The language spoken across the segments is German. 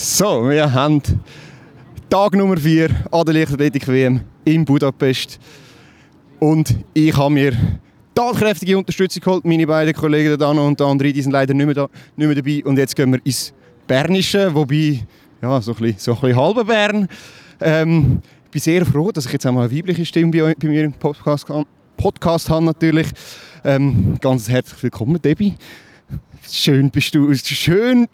So, wir haben Tag Nummer 4 an der Leichtathletik-WM in Budapest. Und ich habe mir tatkräftige Unterstützung geholt. Meine beiden Kollegen, der Dano und der André, die sind leider nicht mehr, da, nicht mehr dabei. Und jetzt gehen wir ins Bernische, wobei, ja, so ein bisschen, so ein bisschen halber Bern. Ähm, ich bin sehr froh, dass ich jetzt einmal eine weibliche Stimme bei, bei mir im Podcast, Podcast habe natürlich. Ähm, ganz herzlich willkommen, Debbie. Schön bist du, schön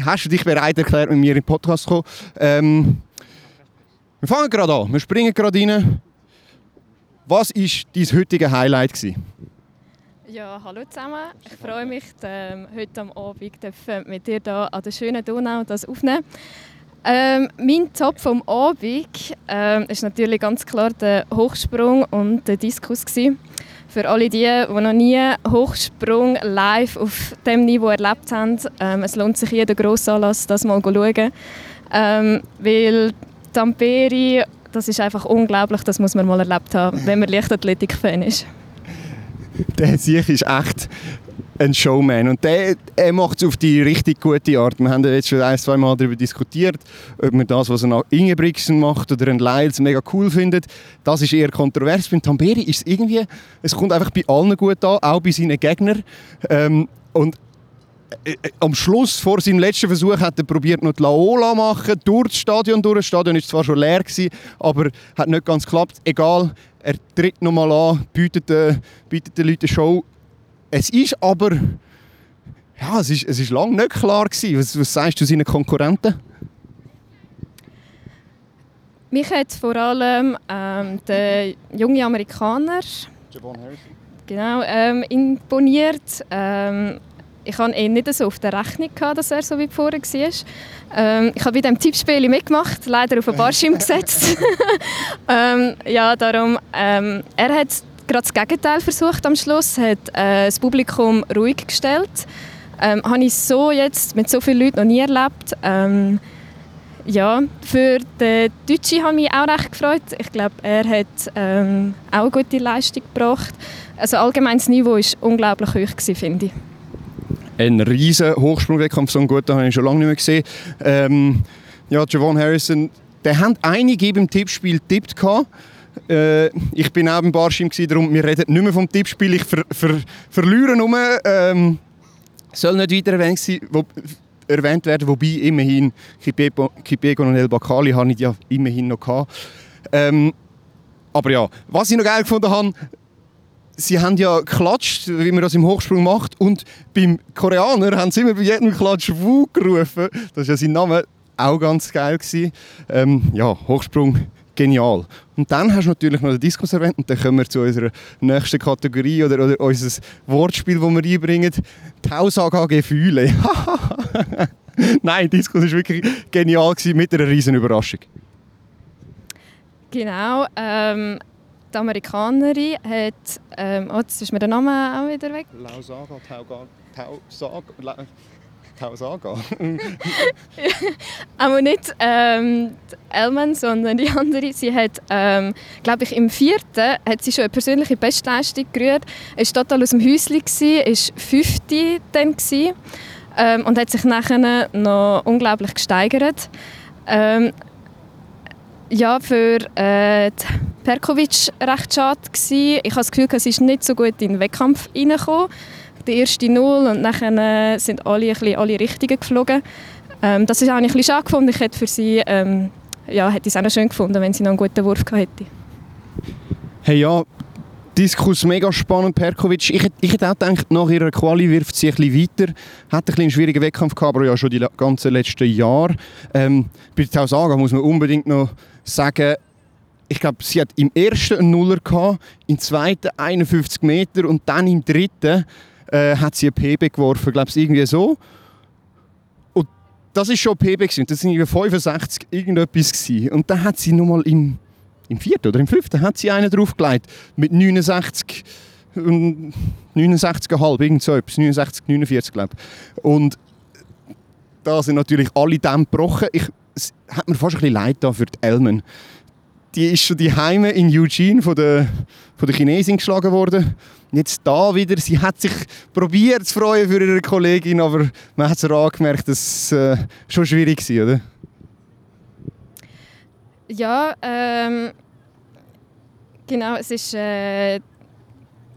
hast du dich bereit erklärt, mit mir in den Podcast zu kommen. Ähm, wir fangen gerade an, wir springen gerade rein. Was war dein heutiges Highlight? Gewesen? Ja, hallo zusammen. Ich freue mich, ähm, heute am Abend mit dir hier an der schönen Donau das aufnehmen. Ähm, mein Top vom Abend ähm, ist natürlich ganz klar der Hochsprung und der Diskus gewesen. Für alle die, die noch nie Hochsprung live auf dem Niveau erlebt haben, ähm, es lohnt sich jeder Grossanlass, das mal zu schauen. Ähm, weil Tampere, das ist einfach unglaublich, das muss man mal erlebt haben, wenn man Leichtathletik-Fan ist. Der Sieg ist echt ein Showman. Und der, er macht es auf die richtig gute Art. Wir haben jetzt schon ein, zwei Mal darüber diskutiert, ob man das, was nach Ingebrigtsen macht oder ein Lyles mega cool findet. Das ist eher kontrovers. Beim Tamberi ist es irgendwie, es kommt einfach bei allen gut an, auch bei seinen Gegnern. Ähm, und äh, äh, am Schluss, vor seinem letzten Versuch, hat er probiert noch die Laola machen, durch das Stadion durch. Das Stadion war zwar schon leer, gewesen, aber hat nicht ganz geklappt. Egal, er tritt nochmal an, bietet, äh, bietet den Leuten eine Show. Es ist aber, ja, es ist, es ist lange nicht klar gewesen. Was, was sagst du seinen Konkurrenten? Mich hat vor allem ähm, der junge Amerikaner Javon Harrison. genau, ähm, imponiert. Ähm, ich hatte ihn nicht so auf der Rechnung, gehabt, dass er so wie vorher war. Ähm, ich habe bei diesem Tippspiel mitgemacht, leider auf einen Barschirm gesetzt. ähm, ja, darum, ähm, er hat gerade das Gegenteil versucht am Schluss, hat äh, das Publikum ruhig gestellt. Ähm, habe ich so jetzt mit so vielen Leuten noch nie erlebt. Ähm, ja, für den Deutschen habe ich mich auch recht gefreut. Ich glaube, er hat ähm, auch eine gute Leistung gebracht. Also allgemein das Niveau war unglaublich hoch, finde ich. Ein riesen Hochsprungwettkampf, so einen guten habe ich schon lange nicht mehr gesehen. Ähm, ja, Javon Harrison, der hat einige beim Tippspiel tippt äh, ich bin auch beim Barschim, darum wir reden nicht mehr vom Tippspiel. Ich ver, ver, verliere nur. Ähm, soll nicht weiter erwähnt, sein, wo, erwähnt werden, wobei immerhin Kipego und El Bakali habe ich ja immerhin noch gehabt. Ähm, aber ja, was ich noch geil gefunden habe, sie haben ja geklatscht, wie man das im Hochsprung macht. Und beim Koreaner haben sie immer bei jedem Klatsch Wu gerufen. Das war ja sein Name auch ganz geil. Ähm, ja, Hochsprung genial. Und dann hast du natürlich noch den Diskus erwähnt und dann kommen wir zu unserer nächsten Kategorie oder, oder unser Wortspiel, das wir einbringen. Die Aussage Gefühle. Nein, Diskus war wirklich genial gewesen, mit einer riesen Überraschung. Genau. Ähm, die Amerikanerin hat... Ähm, oh, jetzt ist mir der Name auch wieder weg. Lausaga, Tauga, Tausaga... Tausaga. Aber nicht ähm, Elman, sondern die andere. Sie hat, ähm, glaube ich, im vierten hat sie schon eine persönliche Bestleistung gerührt. Sie war total aus dem Häuschen, war fünfte dann ähm, und hat sich nachher noch unglaublich gesteigert. Ähm, ja, für äh, Perkovic recht schade gewesen. Ich habe das Gefühl, sie ist nicht so gut in den Wettkampf reingekommen. Die erste Null und dann sind alle, ein bisschen, alle Richtigen geflogen. Ähm, das ist auch ein bisschen schade gefunden. Ich hätte für sie ähm, ja, hätte es auch schön gefunden, wenn sie noch einen guten Wurf gehabt hätte. Hey ja, Diskus mega spannend, Perkovic. Ich, ich hätte auch gedacht, nach ihrer Quali wirft sie ein bisschen weiter. Hat ein einen schwierigen Wettkampf gehabt, aber ja schon die ganzen letzten Jahre. Ähm, bei Tausaga muss man unbedingt noch sagen, ich glaube, sie hat im ersten einen Nuller gehabt, im zweiten 51 Meter und dann im dritten äh, hat sie ein PB geworfen, glaube ich, irgendwie so. Und das ist schon PB gewesen. Das sind irgendwie 65 irgendetwas gewesen. Und dann hat sie nochmal im, im vierten oder im fünften hat sie einen draufgelegt mit 69 69,5, irgend so etwas, 69, 49 glaube ich. Und da sind natürlich alle Dämme gebrochen. Ich, es hat mir fast ein bisschen leid da für die Elmen. die ist schon die in Eugene von der, von der Chinesin geschlagen worden. Jetzt da wieder, sie hat sich probiert zu freuen für ihre Kollegin, aber man hat es angemerkt, dass es äh, schon schwierig war, oder? Ja, ähm, genau, es ist äh,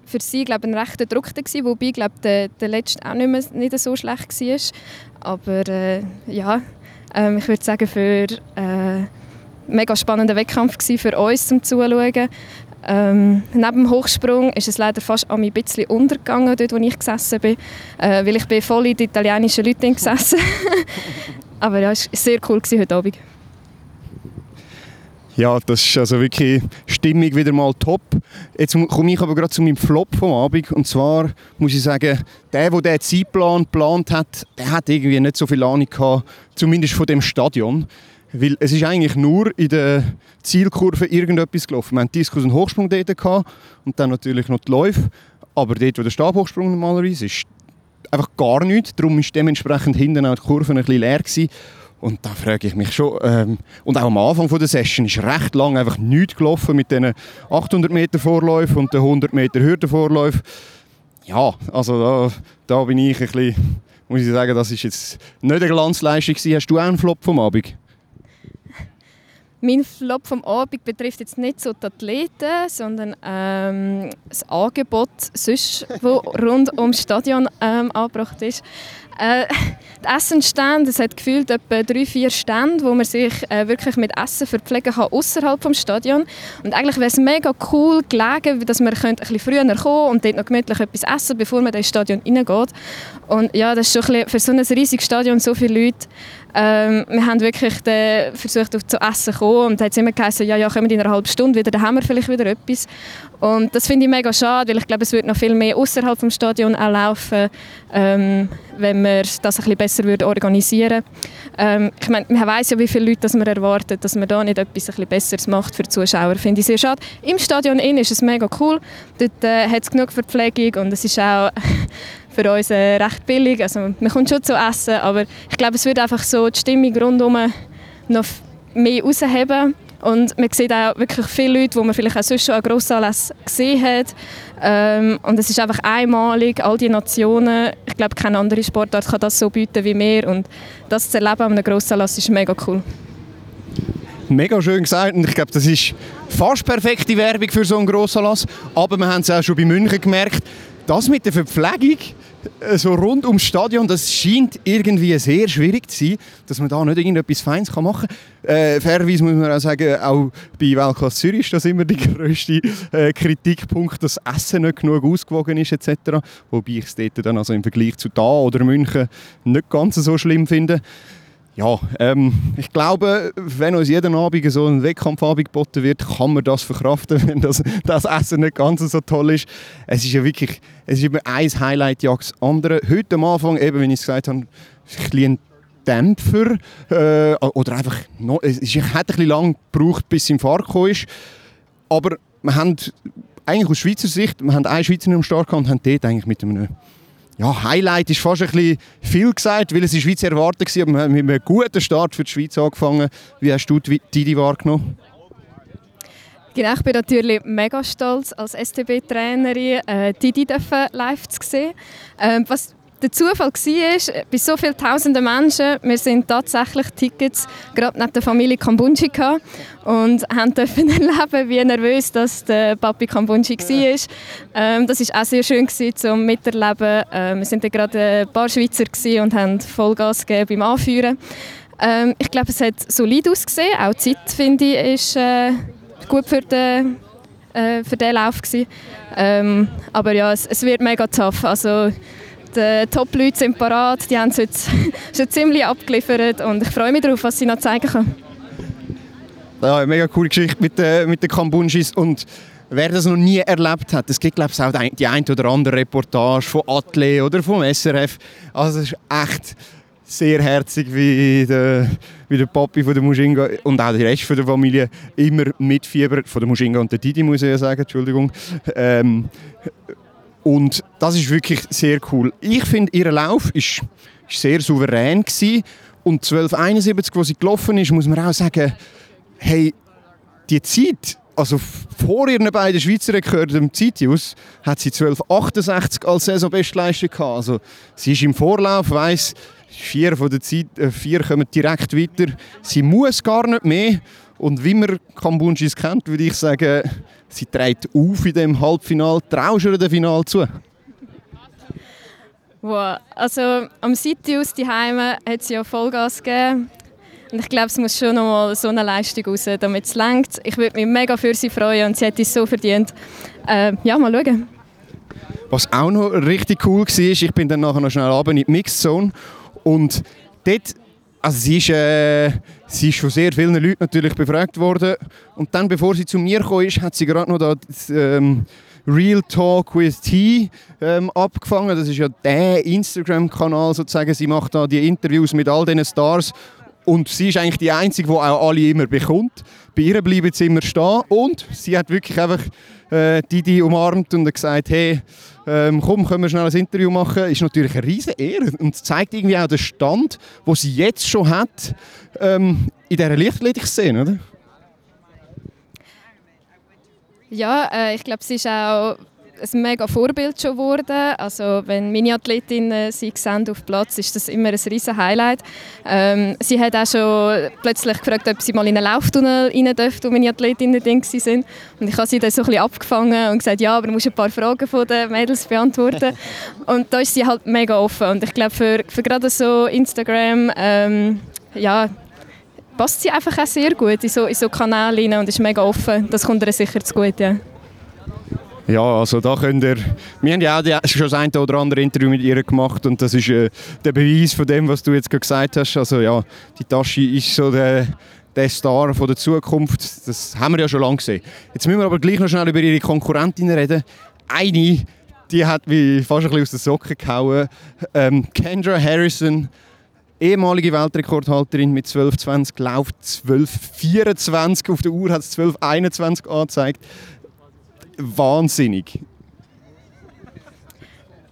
für sie glaube ein rechter Druck gewesen, wobei glaube der, der letzte auch nicht, mehr, nicht so schlecht war. Aber äh, ja, ähm, ich würde sagen für äh, mega spannender Wettkampf für uns zum Zuschauen. Ähm, neben dem Hochsprung ist es leider fast ein bisschen untergegangen, dort wo ich gesessen bin, äh, weil ich bin voll in die italienischen Leute gesessen. Aber ja, es war sehr cool heute Abend. Ja, das ist also wirklich Stimmung wieder mal top. Jetzt komme ich aber gerade zu meinem Flop vom Abend. Und zwar muss ich sagen, der, der diesen Zeitplan geplant hat, der hat irgendwie nicht so viel Ahnung gehabt, zumindest von dem Stadion. Weil es ist eigentlich nur in der Zielkurve irgendetwas gelaufen. Wir hatten Diskus und Hochsprung dort gehabt, und dann natürlich noch die Läufe. Aber dort, wo der Stabhochsprung normalerweise ist, einfach gar nichts. Darum war dementsprechend hinten auch die Kurve ein bisschen leer. Gewesen. Und da frage ich mich schon, ähm, und auch am Anfang der Session ist recht lang einfach nichts gelaufen mit diesen 800 Meter Vorläufen und den 100 Meter Hürdenvorläufen. Ja, also da, da bin ich ein bisschen, muss ich sagen, das ist jetzt nicht eine Glanzleistung gewesen. Hast du auch einen Flop vom Abend? Mein Flop vom Abend betrifft jetzt nicht so die Athleten, sondern ähm, das Angebot, das rund ums Stadion ähm, angebracht ist. Äh, die Essenstände, es hat gefühlt etwa drei, vier Stände, wo man sich äh, wirklich mit Essen verpflegen kann außerhalb des Stadions. Und eigentlich wäre es mega cool gelegen, dass man ein bisschen früher kommen und dort noch gemütlich etwas essen, bevor man in das Stadion reingeht. Und ja, das ist schon ein für so ein riesiges Stadion, so viele Leute. Ähm, wir haben wirklich versucht, auf zu essen zu kommen und hat immer geheißen, ja, ja, kommen in einer halben Stunde wieder, dann haben wir vielleicht wieder etwas. Und das finde ich mega schade, weil ich glaube, es wird noch viel mehr außerhalb des Stadions auch laufen, ähm, wenn wir das ein bisschen besser würde organisieren. Ähm, Ich meine, man weiß ja, wie viele Leute man erwartet, dass man da nicht etwas ein bisschen Besseres macht für die Zuschauer, finde ich sehr schade. Im Stadion innen ist es mega cool, dort äh, hat es genug Verpflegung und es ist auch für uns äh, recht billig, also man kommt schon zu essen, aber ich glaube, es wird einfach so die Stimmung rundherum noch mehr rausheben und man sieht auch wirklich viele Leute, die man vielleicht auch sonst schon an Grossanlässen gesehen hat. Ähm, und es ist einfach einmalig, all die Nationen. Ich glaube, keine andere Sportart kann das so bieten wie wir. Und das zu erleben an einem Grossanlass ist mega cool. Mega schön gesagt und ich glaube, das ist fast perfekte Werbung für so einen Grossanlass. Aber wir haben es auch schon bei München gemerkt, das mit der Verpflegung so rund ums Stadion, das scheint irgendwie sehr schwierig zu sein, dass man da nicht irgendetwas Feins machen kann. Äh, fairerweise muss man auch sagen, auch bei Weltklasse Zürich ist das immer der grösste äh, Kritikpunkt, dass Essen nicht genug ausgewogen ist etc. Wobei ich es dort dann also im Vergleich zu da oder München nicht ganz so schlimm finde. Ja, ähm, ich glaube, wenn uns jeden Abend so ein Wettkampfabend geboten wird, kann man das verkraften, wenn das, das Essen nicht ganz so toll ist. Es ist ja wirklich, es ist immer ein Highlight jagt das andere. Heute am Anfang, eben, wie ich es gesagt habe, ein Dämpfer äh, oder einfach, noch, es hat ein bisschen lang gebraucht, bis es im Fahrt ist. Aber wir haben eigentlich aus Schweizer Sicht, wir haben einen Schweizer im Start und haben dort eigentlich mit einem ja, Highlight ist fast ein bisschen viel gesagt, weil es in der Schweiz erwartet war, aber wir haben mit einem guten Start für die Schweiz angefangen. Wie hast du Didi wahrgenommen? Genau, ich bin natürlich mega stolz als STB-Trainerin, äh, Didi live zu sehen. Ähm, was der Zufall war, bei so vielen tausenden Menschen, wir sind tatsächlich Tickets gerade neben der Familie Kambunji und haben dürfen erleben, wie nervös das der Papi Kambunji war. Ähm, das war auch sehr schön zum Miterleben. Ähm, wir waren gerade ein paar Schweizer und haben Vollgas gegeben beim Anführen. Ähm, ich glaube, es hat solid ausgesehen. Auch die Zeit, finde ich, ist äh, gut für den, äh, für den Lauf gewesen. Ähm, aber ja, es, es, wird mega tough. Also, die Top-Leute sind parat, die haben es jetzt schon ziemlich abgeliefert und ich freue mich darauf, was sie noch zeigen können. Ja, mega coole Geschichte mit, äh, mit den Kambunschis und wer das noch nie erlebt hat, es gibt glaube ich auch die ein oder andere Reportage von Atle oder vom SRF. Also es ist echt sehr herzig, wie der, wie der Papi von der Mushinga und auch der Rest von der Familie immer mitfiebert, von der Mushinga und der Didi muss ich ja sagen, Entschuldigung. Ähm, und das ist wirklich sehr cool. Ich finde, ihr Lauf ist, ist sehr souverän gewesen. und 1271, wo sie gelaufen ist, muss man auch sagen, hey, die Zeit, also vor ihren beiden Schweizer Rekorden im Zeitius, hat sie 12,68 als Saisonbestleistung gehabt. Also sie ist im Vorlauf, weiss, vier von den Zeit, äh, vier kommen direkt weiter. Sie muss gar nicht mehr. Und wie man Kambunschis kennt, würde ich sagen, sie trägt auf in dem Halbfinal. Traust du dem Final zu? Wow. Also am Sitius die Heime hat sie ja Vollgas gegeben. Und ich glaube, es muss schon noch mal so eine Leistung raus, damit es längt. Ich würde mich mega für sie freuen und sie hat es so verdient. Äh, ja, mal schauen. Was auch noch richtig cool war, ich bin dann nachher noch schnell runter in die Mixed Zone und dort, also sie ist, äh, sie ist von sehr vielen Leuten natürlich befragt worden und dann, bevor sie zu mir gekommen ist, hat sie gerade noch das, ähm, Real Talk with T ähm, abgefangen. Das ist ja der Instagram-Kanal sozusagen. Sie macht da die Interviews mit all diesen Stars und sie ist eigentlich die Einzige, die auch alle immer bekommt. Bei ihr bleiben sie immer stehen. Und sie hat wirklich einfach äh, die umarmt und gesagt, hey, ähm, komm, können wir schnell ein Interview machen. Ist natürlich eine riesige Ehre und zeigt irgendwie auch den Stand, den sie jetzt schon hat ähm, in dieser Lichtathletik-Szene, oder? Ja, äh, ich glaube, sie ist auch ein mega Vorbild schon geworden. Also wenn meine Athletinnen sie sehen auf Platz, ist das immer ein riesen Highlight. Ähm, sie hat auch schon plötzlich gefragt, ob sie mal in einen Lauftunnel rein dürfen, wo meine Athletinnen drin sind. Und ich habe sie dann so ein bisschen abgefangen und gesagt, ja, aber du musst ein paar Fragen von den Mädels beantworten. und da ist sie halt mega offen. Und ich glaube, für, für gerade so Instagram, ähm, ja, passt sie einfach auch sehr gut in so, in so Kanäle und ist mega offen. Das kommt ihr sicher zu gut, ja. Ja, also da könnt ihr... Wir haben ja auch schon das eine oder andere Interview mit ihr gemacht und das ist äh, der Beweis von dem, was du jetzt gesagt hast. Also ja, die Tasche ist so der, der Star von der Zukunft. Das haben wir ja schon lange gesehen. Jetzt müssen wir aber gleich noch schnell über ihre Konkurrentinnen reden. Eine, die hat mich fast ein bisschen aus den Socken gehauen. Ähm, Kendra Harrison, ehemalige Weltrekordhalterin mit 12,20, läuft 12,24. Auf der Uhr hat es 12,21 angezeigt wahnsinnig.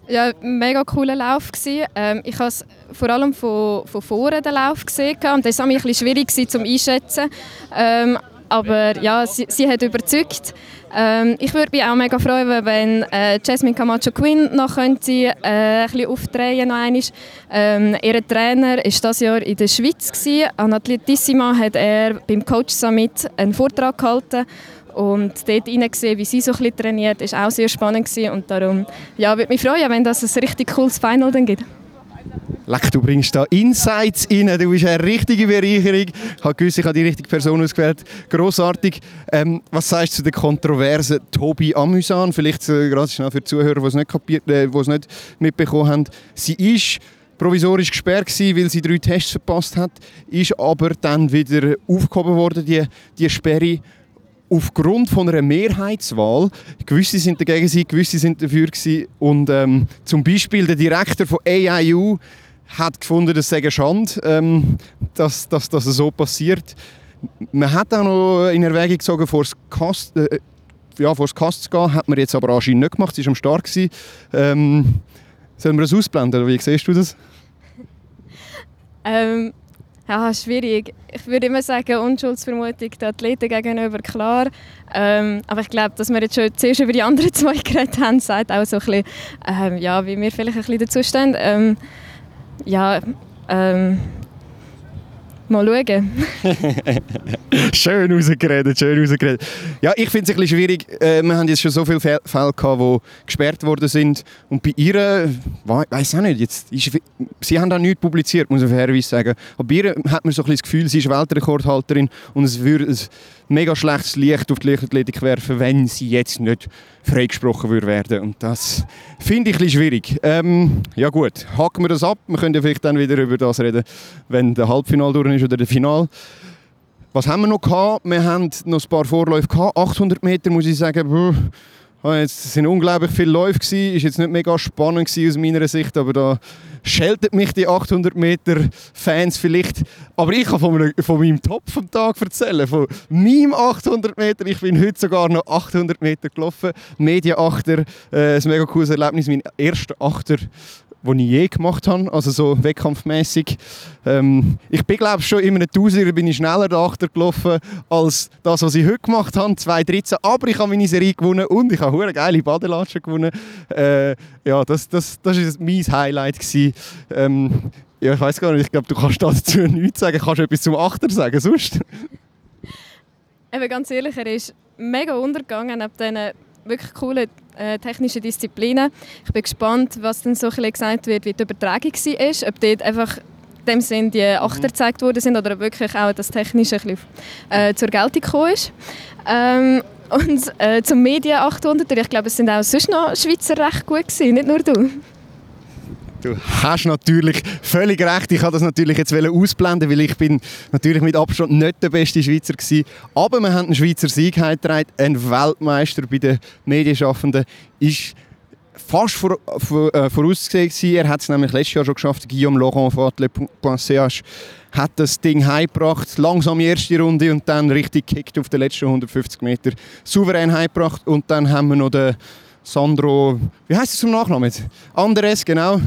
Ja, mega cooler Lauf Ähm, ich habe vor allem von, von vorne den Lauf gesehen und das war ein bisschen schwierig zum einschätzen. Ähm, aber ja, sie, sie hat überzeugt. Ähm, ich würde mich auch mega freuen, wenn äh, Jasmine Camacho Quinn noch könnte, äh, ein bisschen aufdrehen einmal. Ähm, ihr Trainer war dieses Jahr in der Schweiz gewesen. An Atletissima hat er beim Coach Summit einen Vortrag gehalten und dort hineingesehen, wie sie so ein bisschen trainiert, ist auch sehr spannend gewesen. Und darum ja, würde mich freuen, wenn das ein richtig cooles Final dann gibt. Leck, du bringst da Insights rein. Du bist eine richtige Bereicherung. Ich habe gewusst, ich habe die richtige Person ausgewählt. Grossartig. Ähm, was sagst du zu der kontroversen Tobi Amüsan? Vielleicht äh, gerade schnell für die Zuhörer, die es nicht, kapiert, äh, die es nicht mitbekommen haben. Sie ist provisorisch gesperrt gewesen, weil sie drei Tests verpasst hat, ist aber dann wieder aufgehoben worden, die, die Sperre aufgrund von einer Mehrheitswahl, gewisse sind dagegen gewesen, gewisse sind dafür gewesen, und ähm, zum Beispiel der Direktor von AIU hat gefunden, das sei Schande, ähm, dass, dass, dass das so passiert. Man hat auch noch in Erwägung gezogen, vor das Kast, äh, ja, Kast zu gehen, hat man jetzt aber anscheinend nicht gemacht, sie war am Start. Ähm, sollen wir das ausblenden, wie siehst du das? Ähm, ja, schwierig. Ich würde immer sagen, Unschuldsvermutung der Athleten gegenüber klar. Ähm, aber ich glaube, dass wir jetzt schon zuerst über die anderen zwei geredet haben, sagt auch so ein bisschen, ähm, ja, wie wir vielleicht ein bisschen dazu stehen. Ähm, ja, ähm, Mal schauen. schön rausgeredet, schön rausgeredet. Ja, ich finde es ein bisschen schwierig. Äh, wir haben jetzt schon so viele Fälle gehabt, die gesperrt worden sind. Und bei ihr, weiß auch nicht, jetzt ist, sie haben da nichts publiziert, muss ich fairerweise sagen. Aber bei ihr hat man so ein bisschen das Gefühl, sie ist Weltrekordhalterin und es würde mega schlechtes Licht auf die Leichtathletik werfen, wenn sie jetzt nicht freigesprochen würde werden. Und das finde ich ein schwierig. Ähm, ja gut, haken wir das ab. Wir können ja vielleicht dann wieder über das reden, wenn der Halbfinal durch ist oder der Final. Was haben wir noch gehabt? Wir haben noch ein paar Vorläufe gehabt. 800 Meter muss ich sagen, es sind unglaublich viele Läufe gewesen. Ist jetzt nicht mega spannend aus meiner Sicht, aber da scheltet mich die 800 Meter Fans vielleicht. Aber ich kann von, meinem, von meinem Top vom Tag erzählen, von meinem 800 Meter. Ich bin heute sogar noch 800 Meter gelaufen, Media Achter, äh, ein mega cooles Erlebnis, mein erster Achter die ich je gemacht habe, also so wettkampfmäßig. Ähm, ich bin glaube schon in einem Tausiger bin ich schneller dachter gelaufen als das, was ich heute gemacht habe, 2013. Aber ich habe meine Serie gewonnen und ich habe eine geile Badelatschen gewonnen. Äh, ja, das, das, das ist mein Highlight gewesen. Ähm, ja, ich weiß gar nicht, ich glaube, du kannst dazu nichts sagen. Kannst du etwas zum Achter sagen, sonst? Eben ganz ehrlich, er ist mega untergegangen ab diesen wirklich coolen äh, technischen Disziplinen. Ich bin gespannt, was dann so ein gesagt wird, wie die Übertragung war. Ob dort einfach in dem Sinn die Achter gezeigt worden sind oder ob wirklich auch das Technische ein bisschen, äh, zur Geltung gekommen ist. Ähm, und äh, zum Medien 800, ich glaube, es sind auch sonst noch Schweizer recht gut gewesen, nicht nur du. Du hast natürlich völlig recht. Ich habe das natürlich jetzt ausblenden, weil ich bin natürlich mit Abstand nicht der beste Schweizer gewesen. Aber wir haben einen Schweizer Sieg getragen. Ein Weltmeister bei den Medienschaffenden ist fast vor, vor, äh, vorausgesehen. Er hat es nämlich letztes Jahr schon geschafft. Guillaume Laurent von Atle.ch hat das Ding heimgebracht. Langsam die erste Runde und dann richtig gekickt auf den letzten 150 Meter. Souverän heimgebracht. Und dann haben wir noch den Sandro, wie heißt es zum Nachnamen? Andres, genau.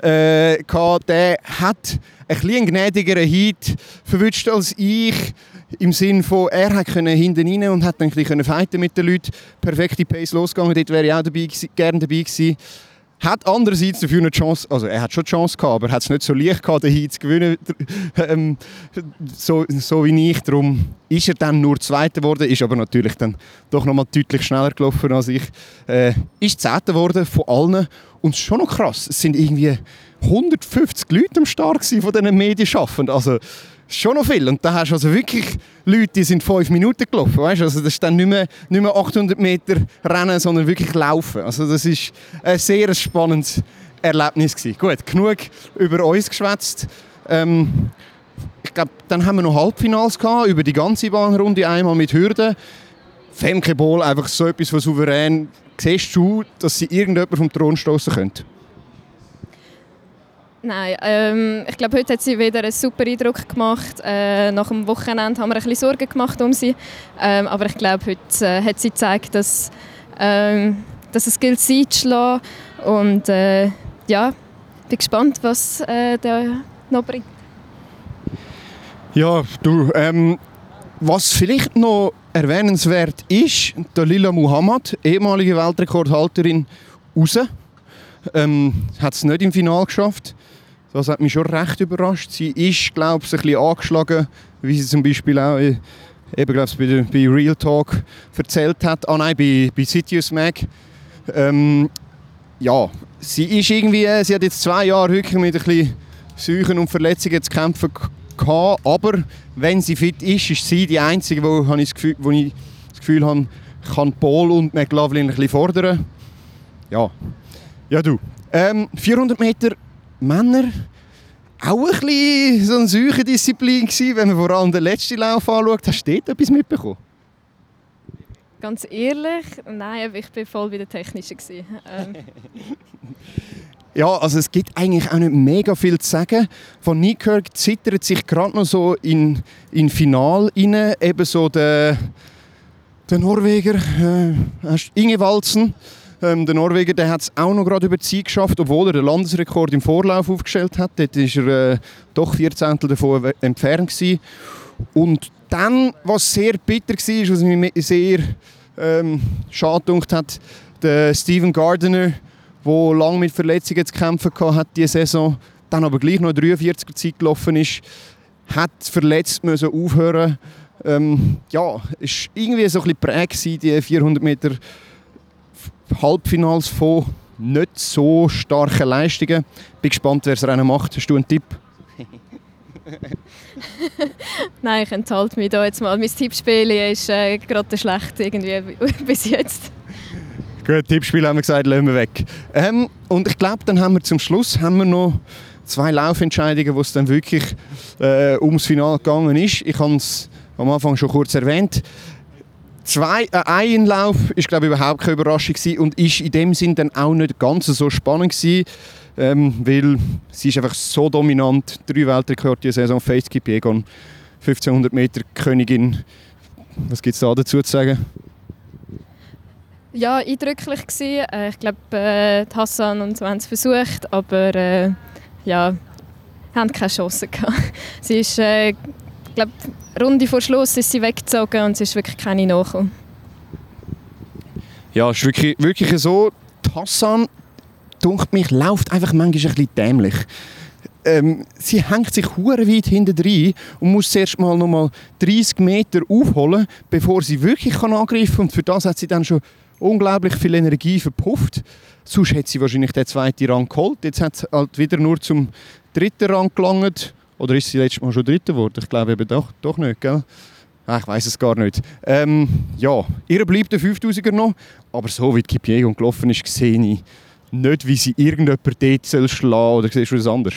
Äh, der hat ein bisschen gnädigeren Hit verwünscht als ich. Im Sinne von, er hat hinten rein und hat dann ein bisschen fighten mit den Leuten. Perfekte Pace losgegangen, dort wäre ich auch dabei, gerne dabei gewesen. Hat andererseits dafür eine Chance, also er hat schon eine Chance gehabt, aber er hat es nicht so leicht gehabt, den Heat zu gewinnen, ähm, so, so wie ich. Darum ist er dann nur Zweiter geworden, ist aber natürlich dann doch noch mal deutlich schneller gelaufen als ich. Äh, ist Zehnter geworden von allen und es ist schon noch krass, es sind irgendwie 150 Leute am Start von diesen Medienschaffenden. Also schon noch viel. Und da hast du also wirklich Leute, die sind fünf Minuten gelaufen. Weißt? Also das ist dann nicht mehr, nicht mehr 800 Meter Rennen, sondern wirklich Laufen. Also das ist ein sehr spannendes Erlebnis gewesen. Gut, genug über uns geschwätzt. Ähm, ich glaube, dann haben wir noch Halbfinals gehabt, über die ganze Bahnrunde, einmal mit Hürden. Femke Ball, einfach so etwas von souverän. Siehst du, dass sie irgendjemand vom Thron stoßen könnte? Nein, ähm, ich glaube, heute hat sie wieder einen super Eindruck gemacht. Äh, nach dem Wochenende haben wir ein bisschen Sorgen gemacht um sie. Ähm, aber ich glaube, heute äh, hat sie gezeigt, dass, ähm, dass es gilt, sie zu schlagen. Und äh, ja, bin gespannt, was äh, der noch bringt. Ja, du, ähm, was vielleicht noch erwähnenswert ist, der Lila Muhammad, ehemalige Weltrekordhalterin, raus. Ähm, hat es nicht im Finale geschafft. Das hat mich schon recht überrascht. Sie ist, glaube ich, ein bisschen angeschlagen, wie sie zum Beispiel auch eben, glaub, bei, bei Real Talk erzählt hat. Ah nein, bei, bei Citius Mag. Ähm, ja, sie ist irgendwie, äh, sie hat jetzt zwei Jahre wirklich mit ein bisschen Seuchen und Verletzungen zu kämpfen gehabt, aber wenn sie fit ist, ist sie die Einzige, wo, ich das Gefühl, wo ich das Gefühl habe, kann Paul und McLaughlin ein bisschen fordern. Ja, ja du. Ähm, 400 Meter Männer auch ein bisschen so eine solche Disziplin gewesen, wenn man vor allem den letzten Lauf anschaut. Hast du dort etwas mitbekommen? Ganz ehrlich, nein, ich war voll bei der Technischen. Ähm. ja, also es gibt eigentlich auch nicht mega viel zu sagen. Von Nikirk zittert sich gerade noch so in, in Final rein, eben so der, der Norweger äh, Inge Walzen ähm, der Norweger der hat es auch noch gerade über die Zeit geschafft, obwohl er den Landesrekord im Vorlauf aufgestellt hat. Dort war er äh, doch vier Zehntel davon entfernt. Gewesen. Und dann, was sehr bitter war, was mich sehr ähm, schade hat, der Steven Gardiner, der lange mit Verletzungen zu kämpfen hatte diese Saison, dann aber gleich noch 43er Zeit gelaufen ist, hat verletzt müssen aufhören. Ähm, ja, es war irgendwie so ein bisschen prägt, die 400 Meter Halbfinals von nicht so starken Leistungen. Bin gespannt, wer es Rennen macht. Hast du einen Tipp? Nein, ich enthalte mich da jetzt mal. Mein Tippspiel ist äh, gerade schlecht irgendwie bis jetzt. Gut, Tippspiel haben wir gesagt, lassen wir weg. Ähm, und ich glaube, dann haben wir zum Schluss haben wir noch zwei Laufentscheidungen, wo es dann wirklich äh, ums Finale gegangen ist. Ich habe es am Anfang schon kurz erwähnt. Zwei, äh, ein Lauf ist glaube überhaupt keine Überraschung gewesen und ist in dem Sinn dann auch nicht ganz so spannend gewesen, ähm, weil sie ist einfach so dominant. Drei Weltrekorde die Saison, Faith Kipiegon, 1500 Meter Königin. Was gibt es da dazu zu sagen? Ja, eindrücklich gewesen. Äh, ich glaube, äh, Hassan und so haben es versucht, aber äh, ja, haben keine Chance gehabt. Sie ist, äh, glaube, Runde vor Schluss ist sie weggezogen und es ist wirklich keine nachgekommen. Ja, es ist wirklich, wirklich so. Hassan, dunkt mich, läuft einfach manchmal ein dämlich. Ähm, sie hängt sich hure weit hinten rein und muss zuerst mal noch mal 30 Meter aufholen, bevor sie wirklich kann angreifen kann. Und für das hat sie dann schon unglaublich viel Energie verpufft. Sonst hätte sie wahrscheinlich den zweiten Rang geholt. Jetzt hat sie halt wieder nur zum dritten Rang gelangt. Oder ist sie letztes Mal schon dritter geworden? Ich glaube eben doch, doch nicht, gell? Ah, ich weiß es gar nicht. Ähm, ja, ihr bleibt der 5000er noch, aber so wie die Kipiegon gelaufen ist, sehe ich nicht, wie sie irgendjemand dort schlagen soll. Oder siehst du das anders?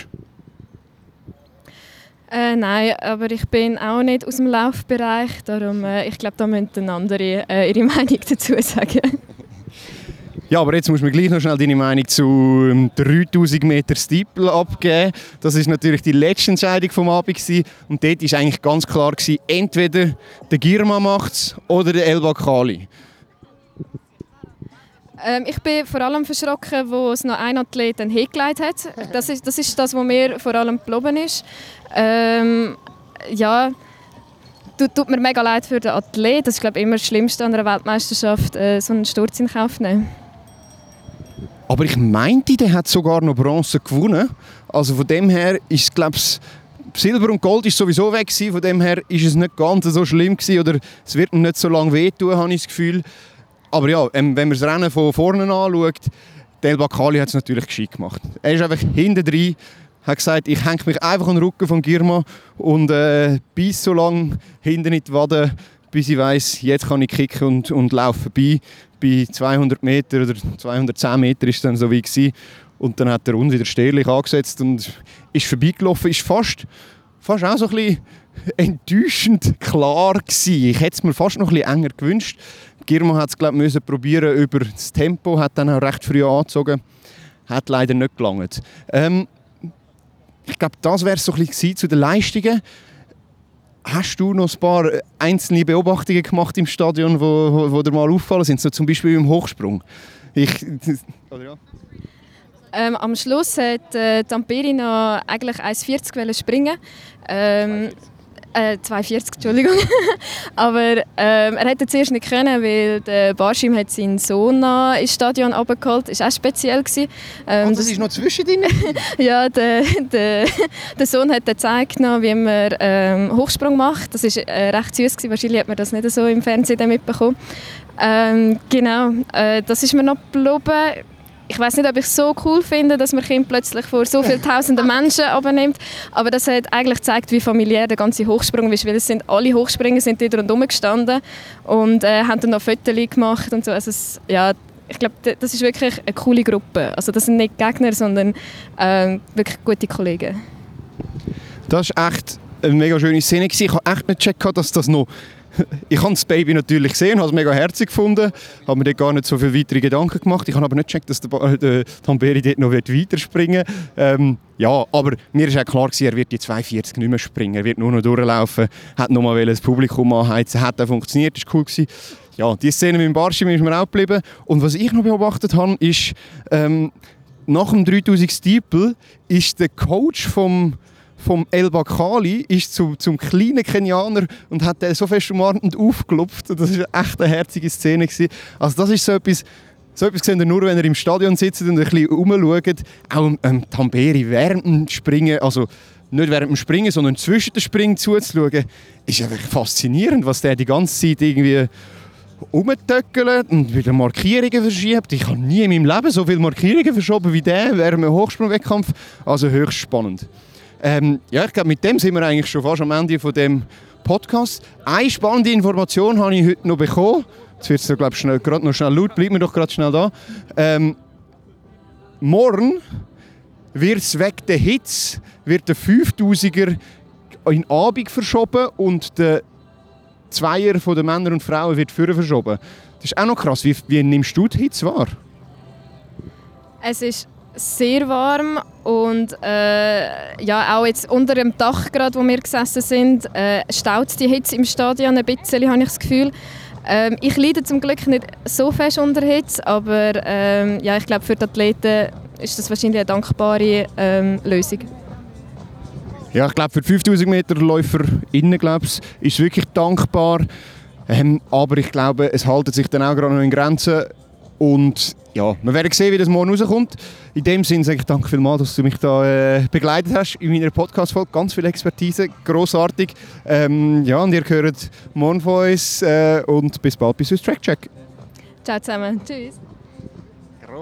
Äh, nein, aber ich bin auch nicht aus dem Laufbereich, darum äh, ich glaube, da müssen andere äh, ihre Meinung dazu sagen. Ja, aber jetzt muss man gleich noch schnell deine Meinung zu 3000 Meter Steeple abgeben. Das ist natürlich die letzte Entscheidung vom Abend und dort war eigentlich ganz klar gewesen, entweder der Girma macht es oder der Elba Kali. Ähm, ich bin vor allem verschrocken, wo es noch ein Athlet hingelegt hat. Das ist, das ist das, was mir vor allem geblieben ist. Ähm, ja, tut, tut mir mega leid für den Athlet. Das ist glaube immer das Schlimmste an einer Weltmeisterschaft, äh, so einen Sturz in Kauf nehmen. Aber ich meinte, der hat sogar noch Bronze gewonnen. Also von dem her ist es, glaube ich, Silber und Gold ist sowieso weg gewesen. Von dem her ist es nicht ganz so schlimm gewesen, oder es wird ihm nicht so lange wehtun, habe ich das Gefühl. Aber ja, ähm, wenn man das Rennen von vorne anschaut, Del Bacali hat es natürlich gescheit gemacht. Er ist einfach hinten drin, hat gesagt, ich hänge mich einfach an den Rücken von Girma und äh, bis so lange hinten in die Wade, bis ich weiss, jetzt kann ich kicken und, und laufe vorbei. Bei 200 Meter oder 210 Meter ist es dann so wie gewesen. Und dann hat er uns wieder stehlich angesetzt und ist vorbeigelaufen. Ist fast, fast auch so ein enttäuschend klar gewesen. Ich hätte es mir fast noch ein enger gewünscht. Girma hat es glaube müssen probieren über das Tempo, hat dann auch recht früh angezogen, hat leider nicht gelangt. Ähm, ich glaube, das wäre so ein bisschen zu den Leistungen. Hast du noch ein paar einzelne Beobachtungen gemacht im Stadion, wo, wo, wo dir mal auffallen sind, so zum Beispiel im Hochsprung? Ich. Ähm, am Schluss hat äh, Tamperi noch eigentlich 1,40 springen. Ähm, äh, 240, Entschuldigung. Aber ähm, er hätte zuerst nicht können, weil der Barschim hat seinen Sohn ins Stadion abgeholt. Das war auch speziell. Gewesen. Ähm, Und das, ist noch zwischen ihnen? ja, der, der, der Sohn hat gezeigt, wie man ähm, Hochsprung macht. Das war äh, recht süß. Gewesen. Wahrscheinlich hat man das nicht so im Fernsehen mitbekommen. Ähm, genau, äh, das ist mir noch geblieben ich weiß nicht, ob ich es so cool finde, dass man Kind plötzlich vor so vielen tausenden Menschen abnimmt, aber das hat eigentlich gezeigt, wie familiär der ganze Hochsprung ist, weil es sind alle Hochspringer sind dort rundherum gestanden und äh, haben dann noch Fotos gemacht und so. Also es, ja, ich glaube, das ist wirklich eine coole Gruppe. Also das sind nicht Gegner, sondern äh, wirklich gute Kollegen. Das ist echt eine mega schöne Szene. Ich habe echt nicht gecheckt, dass das noch ich habe das Baby natürlich gesehen, habe es mega herzig gefunden, habe mir dort gar nicht so viele weitere Gedanken gemacht. Ich habe aber nicht gecheckt, dass der, der Tamberi dort noch weiterspringen wird. Ähm, ja, aber mir auch klar gewesen, er wird die 42 nicht mehr springen, er wird nur noch durchlaufen, hat noch mal das Publikum anheizen, hat auch funktioniert, ist cool gewesen. Ja, die Szene mit dem Barschim ist mir auch geblieben. Und was ich noch beobachtet habe, ist, ähm, nach dem 3000 Steeple ist der Coach vom vom El Bakali ist zu, zum kleinen Kenianer und hat den so fest umarmt und aufgelupft. Das war echt eine herzige Szene. Gewesen. Also das ist so etwas, so etwas seht ihr nur, wenn ihr im Stadion sitzt und ein bisschen rumschaut. Auch ähm, Tamberi während dem Springen, also nicht während dem Springen, sondern zwischen den Springen zuzuschauen, ist einfach faszinierend, was der die ganze Zeit irgendwie rumtöckelt und wieder Markierungen verschiebt. Ich habe nie in meinem Leben so viele Markierungen verschoben wie der während einem Hochsprungwettkampf. Also höchst spannend. Ähm, ja, ich glaube, mit dem sind wir eigentlich schon fast am Ende von dem Podcast. Eine spannende Information habe ich heute noch bekommen. Jetzt wird es, glaube ich, gerade noch schnell laut. Bleibt mir doch gerade schnell da. Ähm, morgen wird es wegen der Hitze wird der 5000er in Abend verschoben und der Zweier von den Männern und Frauen wird vorher verschoben. Das ist auch noch krass. Wie, wie nimmst du die Hitze wahr? Es ist sehr warm und äh, ja, auch jetzt unter dem Dach, gerade, wo wir gesessen sind, äh, staut die Hitze im Stadion ein bisschen, habe ich das Gefühl. Ähm, ich leide zum Glück nicht so fest unter Hitze, aber ähm, ja, ich glaube für die Athleten ist das wahrscheinlich eine dankbare ähm, Lösung. Ja, ich glaube für die 5000 Meter Läufer innen ist es wirklich dankbar. Ähm, aber ich glaube, es haltet sich dann auch gerade noch in Grenzen. Und ja, wir werden sehen, wie das morgen rauskommt. In dem Sinne sage ich danke vielmals, dass du mich da äh, begleitet hast in meiner Podcast-Folge. Ganz viel Expertise, großartig. Ähm, ja, und ihr hört morgen von uns äh, und bis bald bis Track Check. Ciao zusammen. Tschüss.